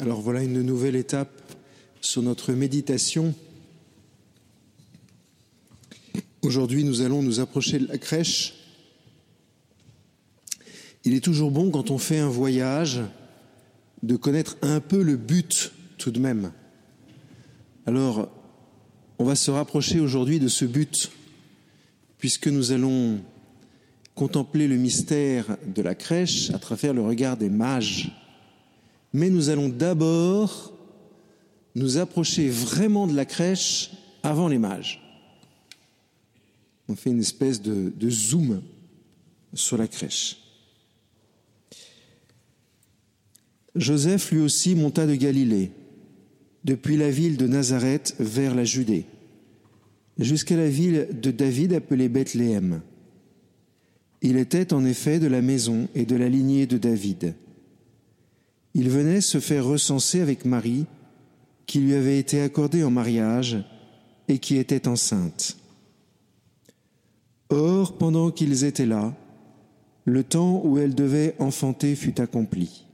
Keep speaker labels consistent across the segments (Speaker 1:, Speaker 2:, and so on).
Speaker 1: Alors voilà une nouvelle étape sur notre méditation. Aujourd'hui, nous allons nous approcher de la crèche. Il est toujours bon quand on fait un voyage de connaître un peu le but tout de même. Alors, on va se rapprocher aujourd'hui de ce but, puisque nous allons contempler le mystère de la crèche à travers le regard des mages. Mais nous allons d'abord nous approcher vraiment de la crèche avant les mages. On fait une espèce de, zoom sur la crèche. Joseph lui aussi monta de Galilée, depuis la ville de Nazareth vers la Judée, jusqu'à la ville de David appelée Bethléem. Il était en effet de la maison et de la lignée de David. Il venait se faire recenser avec Marie, qui lui avait été accordée en mariage et qui était enceinte. Or, pendant qu'ils étaient là, le temps où elle devait enfanter fut accompli.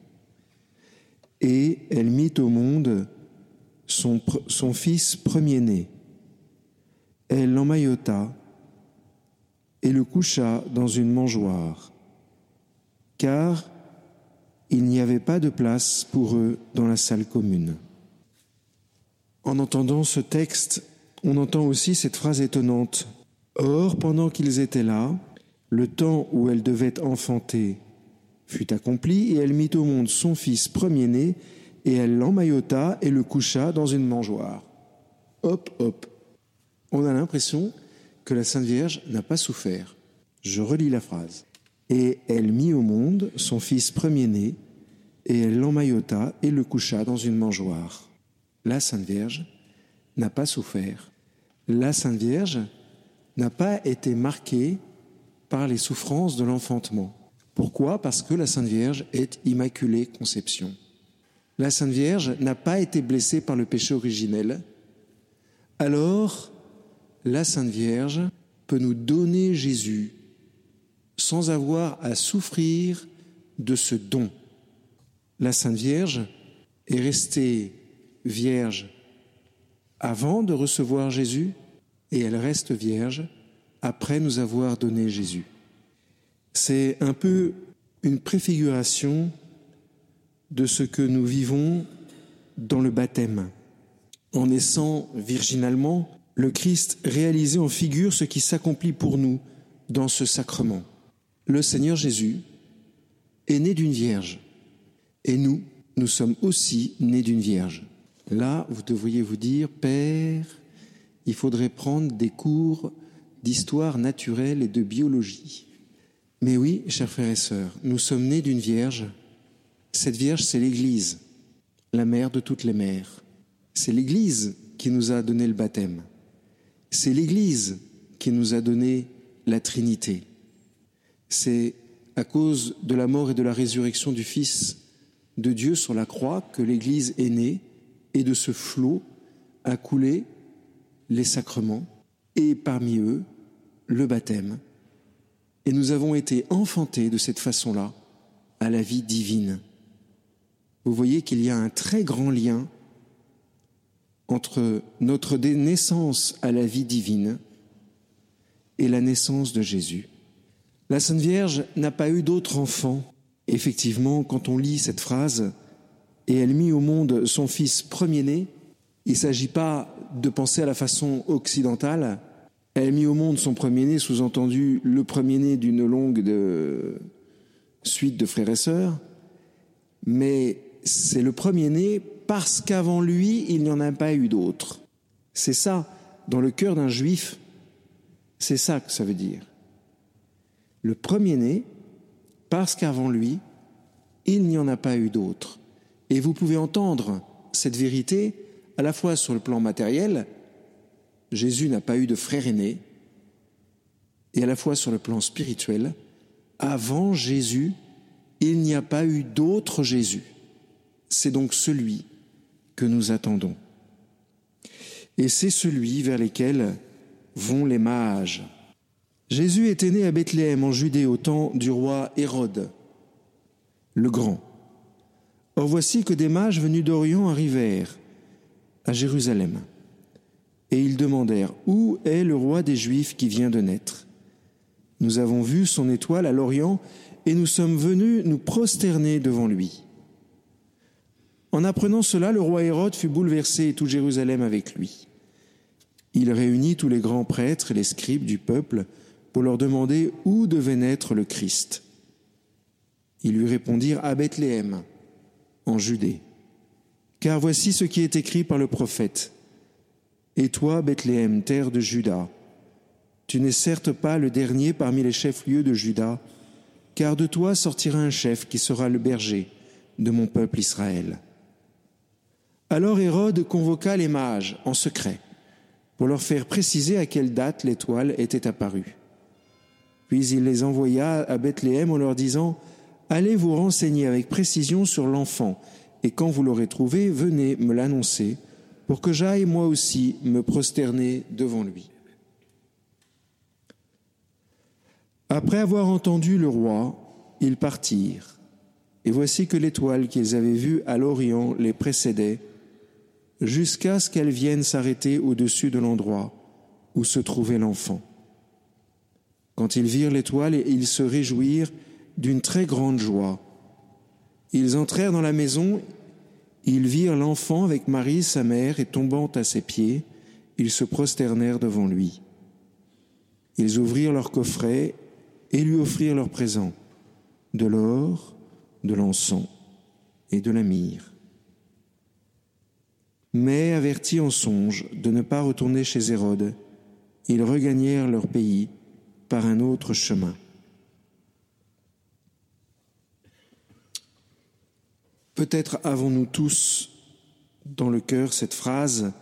Speaker 1: Et elle mit au monde son, fils premier-né. Elle l'emmaillota et le coucha dans une mangeoire, car il n'y avait pas de place pour eux dans la salle commune. En entendant ce texte, on entend aussi cette phrase étonnante. Or, pendant qu'ils étaient là, le temps où elle devait enfanter fut accompli, et elle mit au monde son fils premier-né, et elle l'emmaillota et le coucha dans une mangeoire. Hop, hop. On a l'impression que la Sainte Vierge n'a pas souffert. Je relis la phrase. Et elle mit au monde son fils premier-né, et elle l'emmaillota et le coucha dans une mangeoire. La Sainte Vierge n'a pas souffert. La Sainte Vierge n'a pas été marquée par les souffrances de l'enfantement. Pourquoi? Parce que la Sainte Vierge est Immaculée Conception. La Sainte Vierge n'a pas été blessée par le péché originel. Alors, la Sainte Vierge peut nous donner Jésus sans avoir à souffrir de ce don. La Sainte Vierge est restée vierge avant de recevoir Jésus et elle reste vierge après nous avoir donné Jésus. C'est un peu une préfiguration de ce que nous vivons dans le baptême. En naissant virginalement, le Christ réalisait en figure ce qui s'accomplit pour nous dans ce sacrement. Le Seigneur Jésus est né d'une vierge et nous, nous sommes aussi nés d'une vierge. Là, vous devriez vous dire, Père, il faudrait prendre des cours d'histoire naturelle et de biologie. Mais oui, chers frères et sœurs, nous sommes nés d'une vierge. Cette vierge, c'est l'Église, la mère de toutes les mères. C'est l'Église qui nous a donné le baptême. C'est l'Église qui nous a donné la Trinité. C'est à cause de la mort et de la résurrection du Fils de Dieu sur la croix que l'Église est née et de ce flot a coulé les sacrements et parmi eux le baptême. Et nous avons été enfantés de cette façon-là à la vie divine. Vous voyez qu'il y a un très grand lien entre notre naissance à la vie divine et la naissance de Jésus. La Sainte Vierge n'a pas eu d'autre enfant. Effectivement, quand on lit cette phrase, et elle mit au monde son fils premier-né, il ne s'agit pas de penser à la façon occidentale. Elle mit au monde son premier-né, sous-entendu le premier-né d'une longue suite de frères et sœurs, mais c'est le premier-né parce qu'avant lui, il n'y en a pas eu d'autres. C'est ça, dans le cœur d'un juif, c'est ça que ça veut dire. Le premier-né, parce qu'avant lui, il n'y en a pas eu d'autres. Et vous pouvez entendre cette vérité à la fois sur le plan matériel, Jésus n'a pas eu de frère aîné, et à la fois sur le plan spirituel, avant Jésus, il n'y a pas eu d'autre Jésus. C'est donc celui que nous attendons. Et c'est celui vers lequel vont les mages. Jésus était né à Bethléem en Judée au temps du roi Hérode le Grand. Or voici que des mages venus d'Orient arrivèrent à Jérusalem. Et ils demandèrent, Où est le roi des Juifs qui vient de naître? Nous avons vu son étoile à l'Orient et nous sommes venus nous prosterner devant lui. En apprenant cela, le roi Hérode fut bouleversé et tout Jérusalem avec lui. Il réunit tous les grands prêtres et les scribes du peuple pour leur demander où devait naître le Christ. Ils lui répondirent à Bethléem, en Judée. Car voici ce qui est écrit par le prophète. Et toi, Bethléem, terre de Juda, tu n'es certes pas le dernier parmi les chefs-lieux de Juda, car de toi sortira un chef qui sera le berger de mon peuple Israël. Alors Hérode convoqua les mages en secret pour leur faire préciser à quelle date l'étoile était apparue. Puis il les envoya à Bethléem en leur disant, Allez vous renseigner avec précision sur l'enfant, et quand vous l'aurez trouvé, venez me l'annoncer, pour que j'aille moi aussi me prosterner devant lui. Après avoir entendu le roi, ils partirent, et voici que l'étoile qu'ils avaient vue à l'Orient les précédait, jusqu'à ce qu'elle vienne s'arrêter au-dessus de l'endroit où se trouvait l'enfant. Quand ils virent l'étoile, ils se réjouirent d'une très grande joie. Ils entrèrent dans la maison, ils virent l'enfant avec Marie, sa mère, et tombant à ses pieds, ils se prosternèrent devant lui. Ils ouvrirent leur coffret et lui offrirent leurs présents, de l'or, de l'encens et de la myrrhe. Mais avertis en songe de ne pas retourner chez Hérode, ils regagnèrent leur pays un autre chemin. Peut-être avons-nous tous dans le cœur cette phrase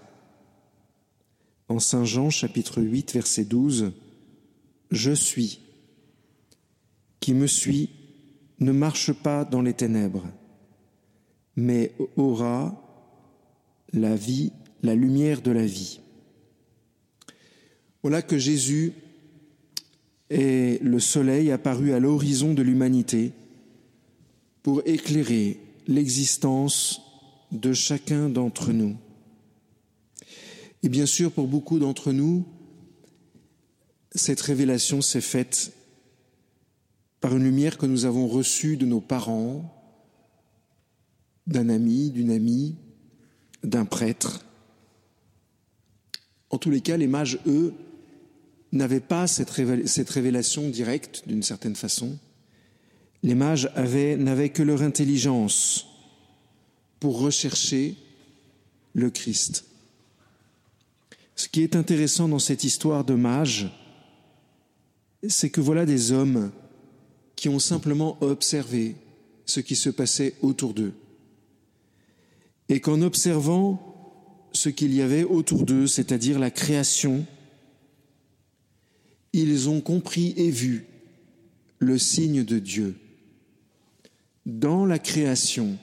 Speaker 1: en Saint Jean chapitre 8 verset 12, Je suis, qui me suis, ne marche pas dans les ténèbres, mais aura la vie, la lumière de la vie. Voilà que Jésus est le soleil apparu à l'horizon de l'humanité pour éclairer l'existence de chacun d'entre nous. Et bien sûr, pour beaucoup d'entre nous, cette révélation s'est faite par une lumière que nous avons reçue de nos parents, d'un ami, d'une amie, d'un prêtre. En tous les cas, les mages, eux, n'avaient pas cette, révélation directe, d'une certaine façon. Les mages n'avaient que leur intelligence pour rechercher le Christ. Ce qui est intéressant dans cette histoire de mages, c'est que voilà des hommes qui ont simplement observé ce qui se passait autour d'eux et qu'en observant ce qu'il y avait autour d'eux, c'est-à-dire la création, ils ont compris et vu le signe de Dieu. Dans la création,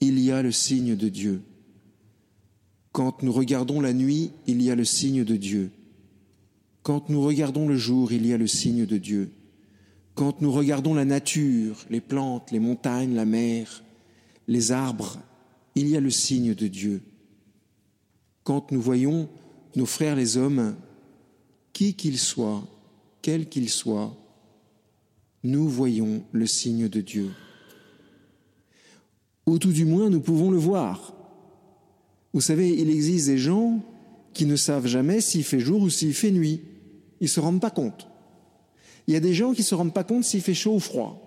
Speaker 1: il y a le signe de Dieu. Quand nous regardons la nuit, il y a le signe de Dieu. Quand nous regardons le jour, il y a le signe de Dieu. Quand nous regardons la nature, les plantes, les montagnes, la mer, les arbres, il y a le signe de Dieu. Quand nous voyons nos frères les hommes, qui qu'ils soient, quels qu'ils soient, nous voyons le signe de Dieu. Ou tout du moins, nous pouvons le voir. Vous savez, il existe des gens qui ne savent jamais s'il fait jour ou s'il fait nuit. Ils ne se rendent pas compte. Il y a des gens qui ne se rendent pas compte s'il fait chaud ou froid.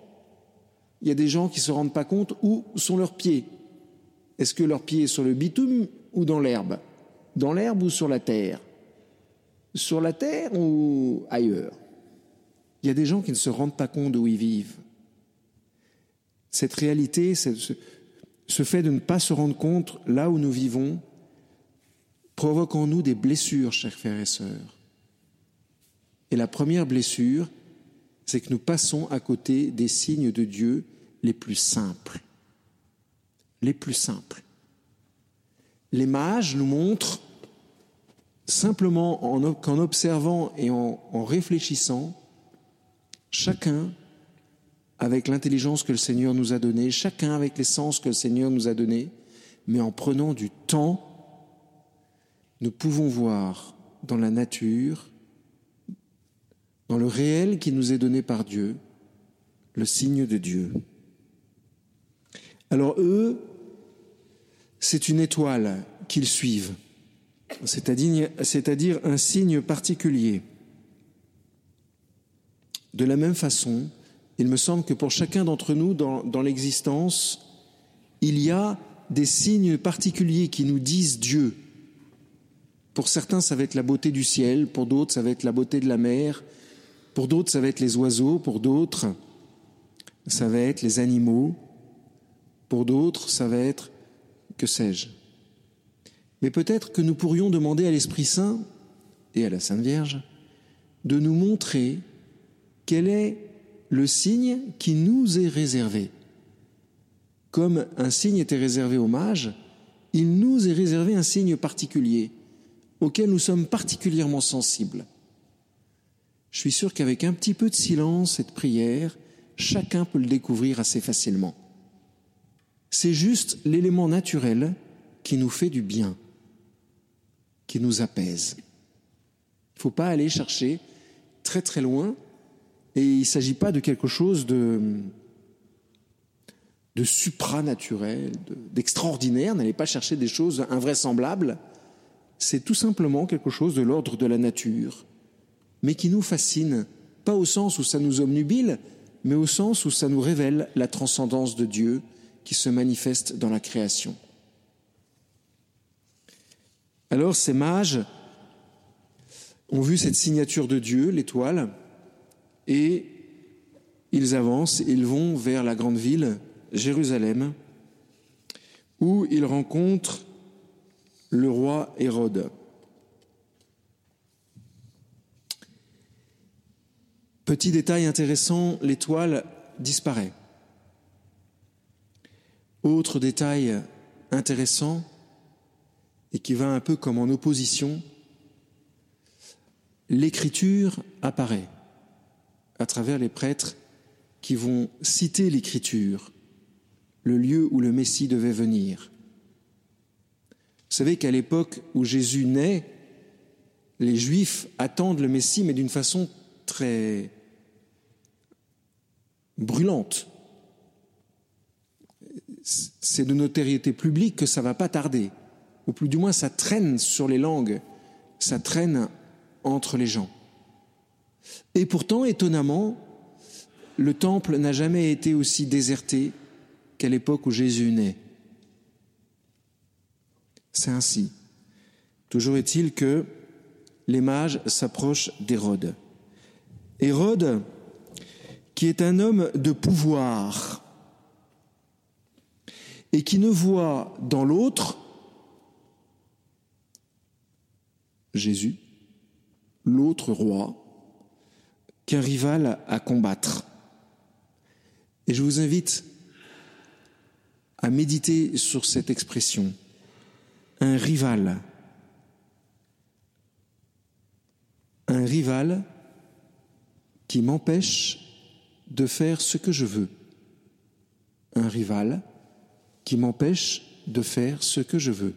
Speaker 1: Il y a des gens qui ne se rendent pas compte où sont leurs pieds. Est-ce que leurs pieds sont sur le bitume ou dans l'herbe? Dans l'herbe ou sur la terre? Sur la terre ou ailleurs? Il y a des gens qui ne se rendent pas compte d'où ils vivent. Cette réalité, ce fait de ne pas se rendre compte là où nous vivons, provoque en nous des blessures, chers frères et sœurs. Et la première blessure, c'est que nous passons à côté des signes de Dieu les plus simples les plus simples. Les mages nous montrent simplement qu'en observant et en, réfléchissant, chacun avec l'intelligence que le Seigneur nous a donnée, chacun avec les sens que le Seigneur nous a donnés, mais en prenant du temps, nous pouvons voir dans la nature, dans le réel qui nous est donné par Dieu, le signe de Dieu. Alors eux, c'est une étoile qu'ils suivent, c'est-à-dire un signe particulier. De la même façon, il me semble que pour chacun d'entre nous dans, l'existence, il y a des signes particuliers qui nous disent Dieu. Pour certains, ça va être la beauté du ciel, pour d'autres, ça va être la beauté de la mer, pour d'autres, ça va être les oiseaux, pour d'autres, ça va être les animaux, pour d'autres, ça va être, que sais-je. Mais peut-être que nous pourrions demander à l'Esprit Saint et à la Sainte Vierge de nous montrer quel est le signe qui nous est réservé. Comme un signe était réservé aux mages, il nous est réservé un signe particulier auquel nous sommes particulièrement sensibles. Je suis sûr qu'avec un petit peu de silence et de prière, chacun peut le découvrir assez facilement. C'est juste l'élément naturel qui nous fait du bien, qui nous apaise. Il ne faut pas aller chercher très très loin et il ne s'agit pas de quelque chose de, supranaturel, d'extraordinaire. N'allez pas chercher des choses invraisemblables. C'est tout simplement quelque chose de l'ordre de la nature, mais qui nous fascine, pas au sens où ça nous omnubile, mais au sens où ça nous révèle la transcendance de Dieu qui se manifeste dans la création. Alors ces mages ont vu cette signature de Dieu, l'étoile, et ils avancent, ils vont vers la grande ville, Jérusalem, où ils rencontrent le roi Hérode. Petit détail intéressant, l'étoile disparaît. Autre détail intéressant, et qui va un peu comme en opposition, l'écriture apparaît à travers les prêtres qui vont citer l'écriture, le lieu où le Messie devait venir. Vous savez qu'à l'époque où Jésus naît, les Juifs attendent le Messie, mais d'une façon très brûlante. C'est de notoriété publique que ça va pas tarder, ou plus du moins ça traîne sur les langues, ça traîne entre les gens. Et pourtant, étonnamment, le temple n'a jamais été aussi déserté qu'à l'époque où Jésus naît. C'est ainsi. Toujours est-il que les mages s'approchent d'Hérode. Hérode, qui est un homme de pouvoir et qui ne voit dans l'autre Jésus, l'autre roi, qu'un rival à combattre. Et je vous invite à méditer sur cette expression, un rival. Un rival qui m'empêche de faire ce que je veux. Un rival qui m'empêche de faire ce que je veux.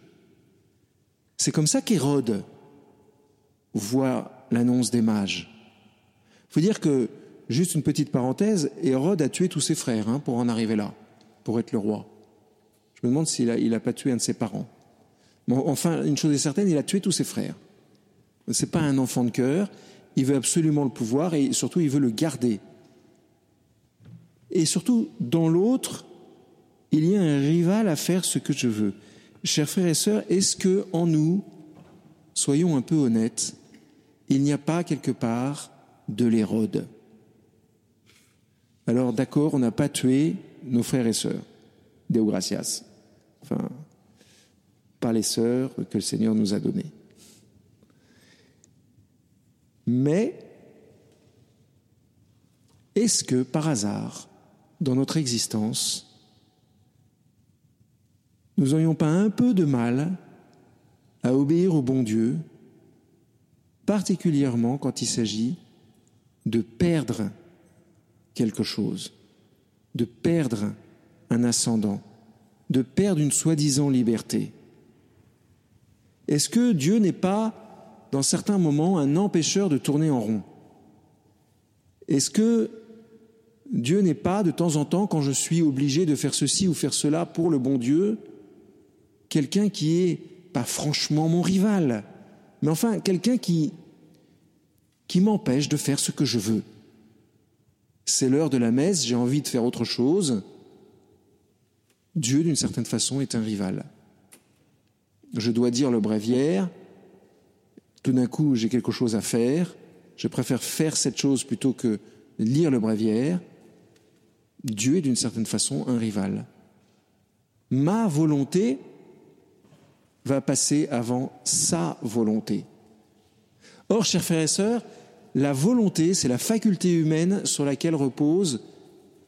Speaker 1: C'est comme ça qu'Hérode voit l'annonce des mages faut dire que, juste une petite parenthèse, Hérode a tué tous ses frères hein, pour en arriver là, pour être le roi. Je me demande s'il n'a il a pas tué un de ses parents. Bon, enfin, une chose est certaine, il a tué tous ses frères. Ce n'est pas un enfant de cœur, il veut absolument le pouvoir et surtout il veut le garder. Et surtout, dans l'autre, il y a un rival à faire ce que je veux. Chers frères et sœurs, est-ce que en nous, soyons un peu honnêtes, il n'y a pas quelque part de l'Hérode. Alors d'accord, on n'a pas tué nos frères et sœurs, Deo gracias. Enfin, pas les sœurs que le Seigneur nous a données. Mais est-ce que par hasard, dans notre existence, nous n'aurions pas un peu de mal à obéir au bon Dieu, particulièrement quand il s'agit de perdre quelque chose. de perdre un ascendant, de perdre une soi-disant liberté Est-ce que Dieu n'est pas, dans certains moments, un empêcheur de tourner en rond? Est-ce que Dieu n'est pas, de temps en temps, quand je suis obligé de faire ceci ou faire cela pour le bon Dieu, quelqu'un qui est pas franchement mon rival, mais enfin quelqu'un qui, qui m'empêche de faire ce que je veux. C'est l'heure de la messe, j'ai envie de faire autre chose. Dieu, d'une certaine façon, est un rival. Je dois dire le bréviaire, tout d'un coup j'ai quelque chose à faire, je préfère faire cette chose plutôt que lire le bréviaire. Dieu est d'une certaine façon un rival. Ma volonté va passer avant sa volonté. Or, chers frères et sœurs, la volonté, c'est la faculté humaine sur laquelle repose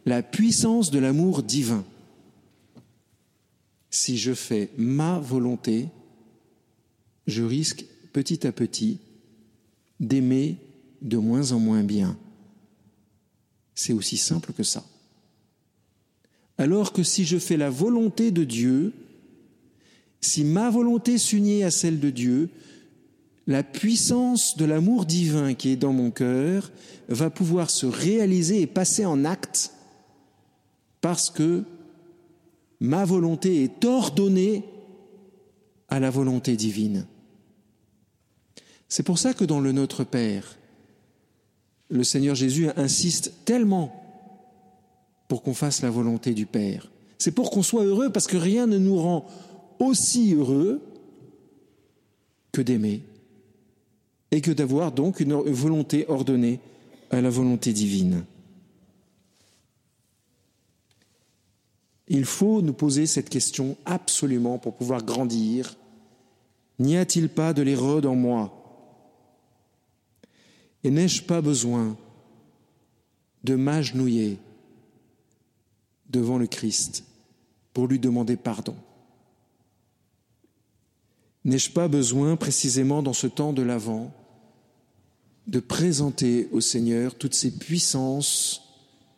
Speaker 1: la puissance de l'amour divin. Si je fais ma volonté, je risque petit à petit d'aimer de moins en moins bien. C'est aussi simple que ça. Alors que si je fais la volonté de Dieu, si ma volonté s'unit à celle de Dieu, la puissance de l'amour divin qui est dans mon cœur va pouvoir se réaliser et passer en acte parce que ma volonté est ordonnée à la volonté divine. C'est pour ça que dans le Notre Père, le Seigneur Jésus insiste tellement pour qu'on fasse la volonté du Père. C'est pour qu'on soit heureux parce que rien ne nous rend aussi heureux que d'aimer et que d'avoir donc une volonté ordonnée à la volonté divine. Il faut nous poser cette question absolument pour pouvoir grandir. N'y a-t-il pas de l'érode en moi? Et n'ai-je pas besoin de m'agenouiller devant le Christ pour lui demander pardon? N'ai-je pas besoin, précisément dans ce temps de l'Avent, de présenter au Seigneur toutes ces puissances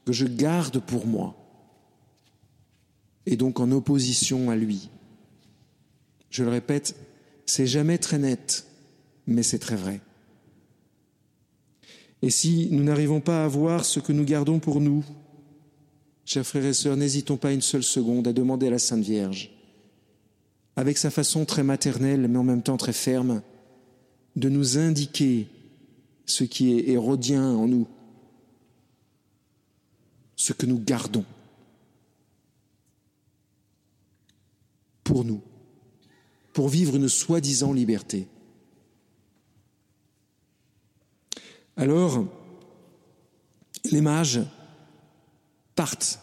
Speaker 1: que je garde pour moi, et donc en opposition à lui Je le répète, c'est jamais très net, mais c'est très vrai. Et si nous n'arrivons pas à voir ce que nous gardons pour nous, chers frères et sœurs, n'hésitons pas une seule seconde à demander à la Sainte Vierge avec sa façon très maternelle, mais en même temps très ferme, de nous indiquer ce qui est hérodien en nous, ce que nous gardons. Pour nous, pour vivre une soi-disant liberté. Alors, les mages partent.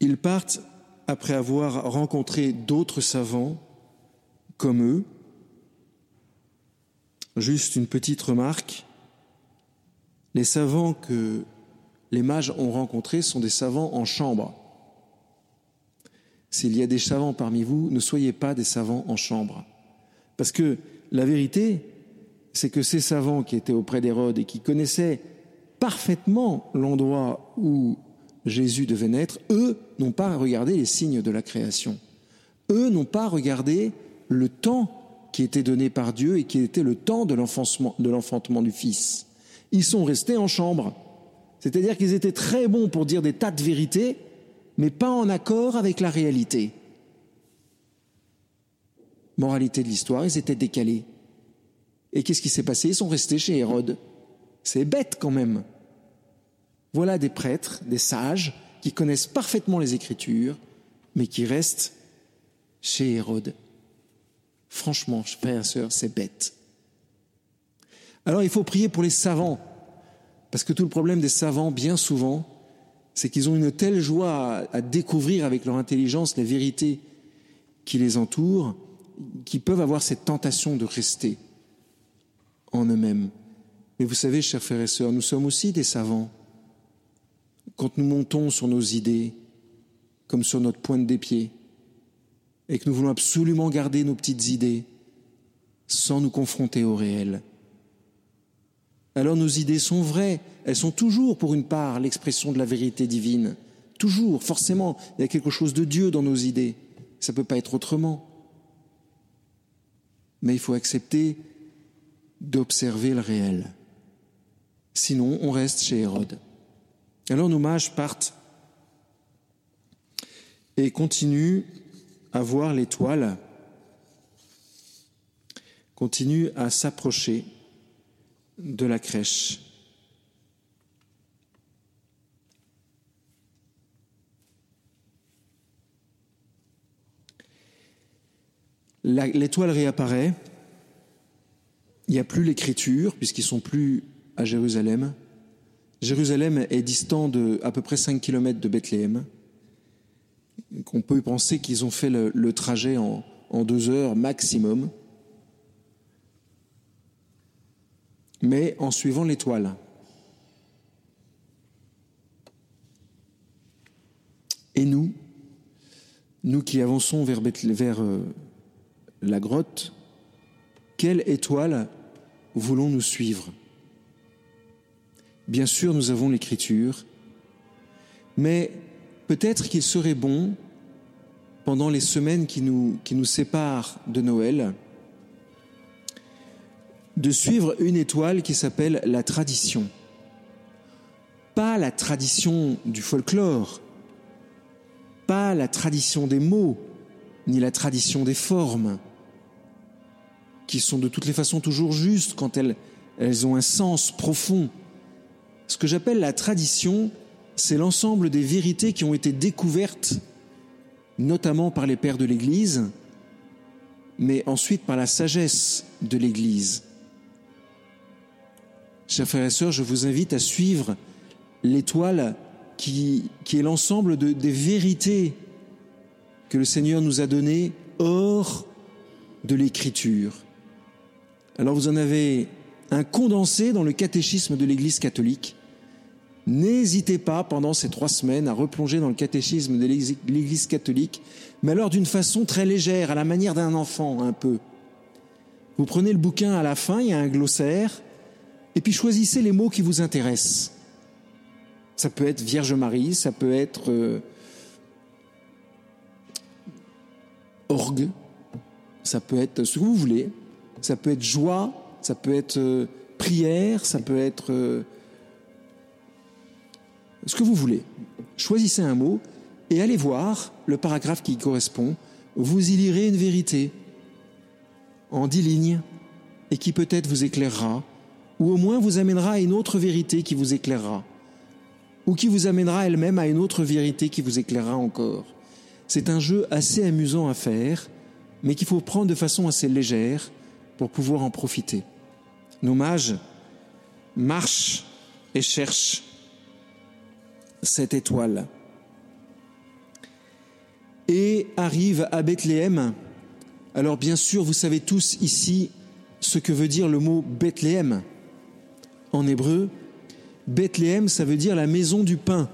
Speaker 1: Ils partent après avoir rencontré d'autres savants comme eux. Juste une petite remarque. Les savants que les mages ont rencontrés sont des savants en chambre. S'il y a des savants parmi vous, ne soyez pas des savants en chambre. Parce que la vérité, c'est que ces savants qui étaient auprès d'Hérode et qui connaissaient parfaitement l'endroit où Jésus devait naître, eux n'ont pas regardé les signes de la création. Eux n'ont pas regardé le temps qui était donné par Dieu et qui était le temps de l'enfantement du Fils. Ils sont restés en chambre. C'est-à-dire qu'ils étaient très bons pour dire des tas de vérités, mais pas en accord avec la réalité. Moralité de l'histoire, ils étaient décalés. Et qu'est-ce qui s'est passé? Ils sont restés chez Hérode. C'est bête quand même. Voilà des prêtres, des sages, qui connaissent parfaitement les Écritures, mais qui restent chez Hérode. Franchement, frères et sœurs, c'est bête. Alors il faut prier pour les savants, parce que tout le problème des savants, bien souvent, c'est qu'ils ont une telle joie à, découvrir avec leur intelligence les vérités qui les entourent, qu'ils peuvent avoir cette tentation de rester en eux-mêmes. Mais vous savez, chers frères et sœurs, nous sommes aussi des savants quand nous montons sur nos idées, comme sur notre pointe des pieds, et que nous voulons absolument garder nos petites idées sans nous confronter au réel. alors nos idées sont vraies. Elles sont toujours, pour une part, l'expression de la vérité divine. Toujours, forcément, il y a quelque chose de Dieu dans nos idées. Ça ne peut pas être autrement. Mais il faut accepter d'observer le réel. Sinon, on reste chez Hérode. Alors nos mages partent et continuent à voir l'étoile, continuent à s'approcher de la crèche. L'étoile réapparaît. Il n'y a plus l'écriture, puisqu'ils sont plus à Jérusalem. Jérusalem est distant de à peu près 5 km de Bethléem. On peut penser qu'ils ont fait le, trajet en, deux heures maximum. mais en suivant l'étoile. Et nous, nous qui avançons vers, vers euh, la grotte, quelle étoile voulons-nous suivre? Bien sûr, nous avons l'écriture, mais peut-être qu'il serait bon, pendant les semaines qui nous, séparent de Noël, de suivre une étoile qui s'appelle la tradition. Pas la tradition du folklore, pas la tradition des mots, ni la tradition des formes, qui sont de toutes les façons toujours justes quand elles, elles ont un sens profond. Ce que j'appelle la tradition, c'est l'ensemble des vérités qui ont été découvertes, notamment par les pères de l'Église, mais ensuite par la sagesse de l'Église. Chers frères et sœurs, je vous invite à suivre l'étoile qui, est l'ensemble de, des vérités que le Seigneur nous a données hors de l'Écriture. Alors vous en avez un condensé dans le catéchisme de l'Église catholique. N'hésitez pas pendant ces trois semaines à replonger dans le catéchisme de l'Église catholique, mais alors d'une façon très légère, à la manière d'un enfant un peu. Vous prenez le bouquin à la fin, il y a un glossaire, et puis choisissez les mots qui vous intéressent. Ça peut être Vierge Marie, ça peut être euh, orgue, ça peut être ce que vous voulez, ça peut être joie, ça peut être euh, prière, ça peut être euh, ce que vous voulez. Choisissez un mot et allez voir le paragraphe qui correspond. Vous y lirez une vérité en dix lignes et qui peut-être vous éclairera ou au moins vous amènera à une autre vérité qui vous éclairera, ou qui vous amènera elle-même à une autre vérité qui vous éclairera encore. C'est un jeu assez amusant à faire, mais qu'il faut prendre de façon assez légère pour pouvoir en profiter. Nos mages marchent et cherchent cette étoile et arrivent à Bethléem. Alors bien sûr, vous savez tous ici ce que veut dire le mot Bethléem en hébreu, Bethléem, ça veut dire la maison du pain.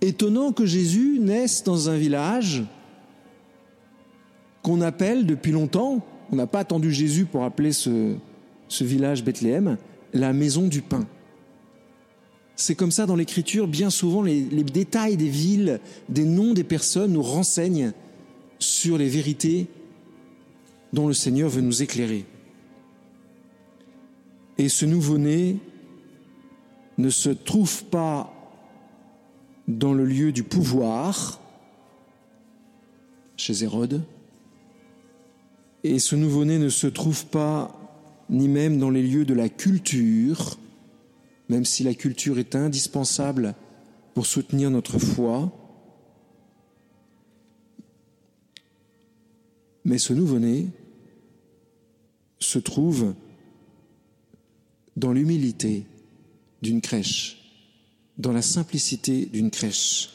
Speaker 1: Étonnant que Jésus naisse dans un village qu'on appelle depuis longtemps, on n'a pas attendu Jésus pour appeler ce, ce village Bethléem, la maison du pain. C'est comme ça dans l'écriture, bien souvent les, détails des villes, des noms des personnes nous renseignent sur les vérités dont le Seigneur veut nous éclairer. Et ce nouveau-né ne se trouve pas dans le lieu du pouvoir, chez Hérode, et ce nouveau-né ne se trouve pas ni même dans les lieux de la culture, même si la culture est indispensable pour soutenir notre foi. Mais ce nouveau-né se trouve dans l'humilité d'une crèche, dans la simplicité d'une crèche.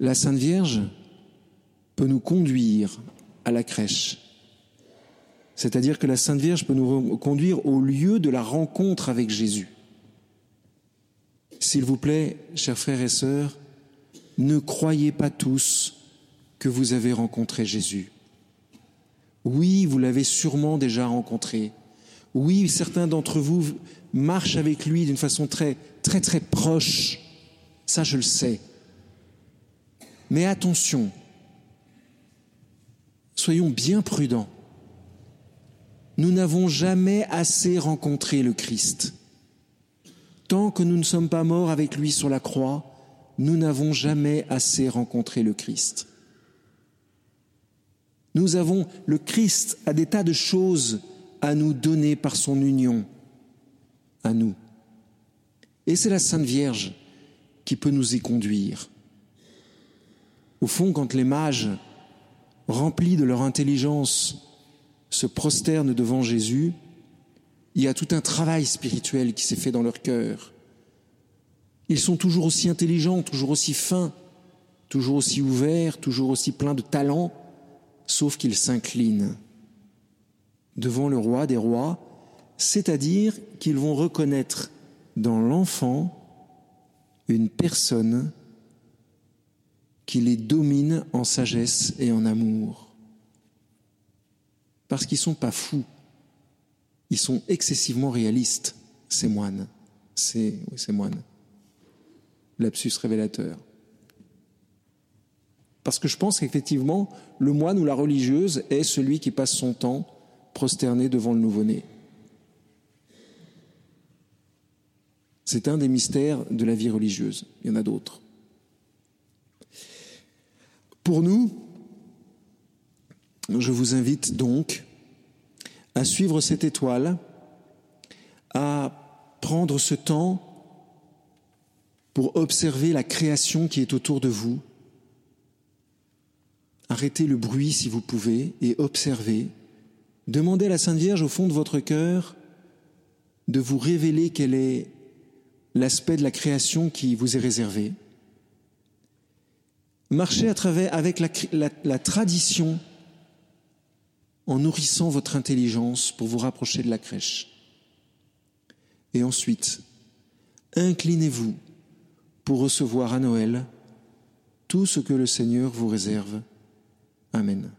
Speaker 1: La Sainte Vierge peut nous conduire à la crèche. C'est-à-dire que la Sainte Vierge peut nous conduire au lieu de la rencontre avec Jésus. S'il vous plaît, chers frères et sœurs, ne croyez pas tous que vous avez rencontré Jésus. Oui, vous l'avez sûrement déjà rencontré. Oui, certains d'entre vous marchent avec lui d'une façon très, très, très proche. Ça, je le sais. Mais attention, soyons bien prudents. Nous n'avons jamais assez rencontré le Christ. Tant que nous ne sommes pas morts avec lui sur la croix, nous n'avons jamais assez rencontré le Christ. Nous avons, le Christ a des tas de choses à nous donner par son union à nous. Et c'est la Sainte Vierge qui peut nous y conduire. Au fond, quand les mages, remplis de leur intelligence, se prosternent devant Jésus, il y a tout un travail spirituel qui s'est fait dans leur cœur. Ils sont toujours aussi intelligents, toujours aussi fins, toujours aussi ouverts, toujours aussi pleins de talent, sauf qu'ils s'inclinent devant le roi des rois, c'est-à-dire qu'ils vont reconnaître dans l'enfant une personne qui les domine en sagesse et en amour. Parce qu'ils ne sont pas fous, ils sont excessivement réalistes, ces moines. Ces, oui, ces moines. Lapsus révélateur. Parce que je pense qu'effectivement, le moine ou la religieuse est celui qui passe son temps prosterné devant le nouveau-né. C'est un des mystères de la vie religieuse. Il y en a d'autres. Pour nous, je vous invite donc à suivre cette étoile, à prendre ce temps pour observer la création qui est autour de vous. Arrêtez le bruit si vous pouvez et observez. Demandez à la Sainte Vierge au fond de votre cœur de vous révéler quel est l'aspect de la création qui vous est réservé. Marchez à travers, avec la, la, la tradition en nourrissant votre intelligence pour vous rapprocher de la crèche. Et ensuite, inclinez-vous pour recevoir à Noël tout ce que le Seigneur vous réserve. Amen.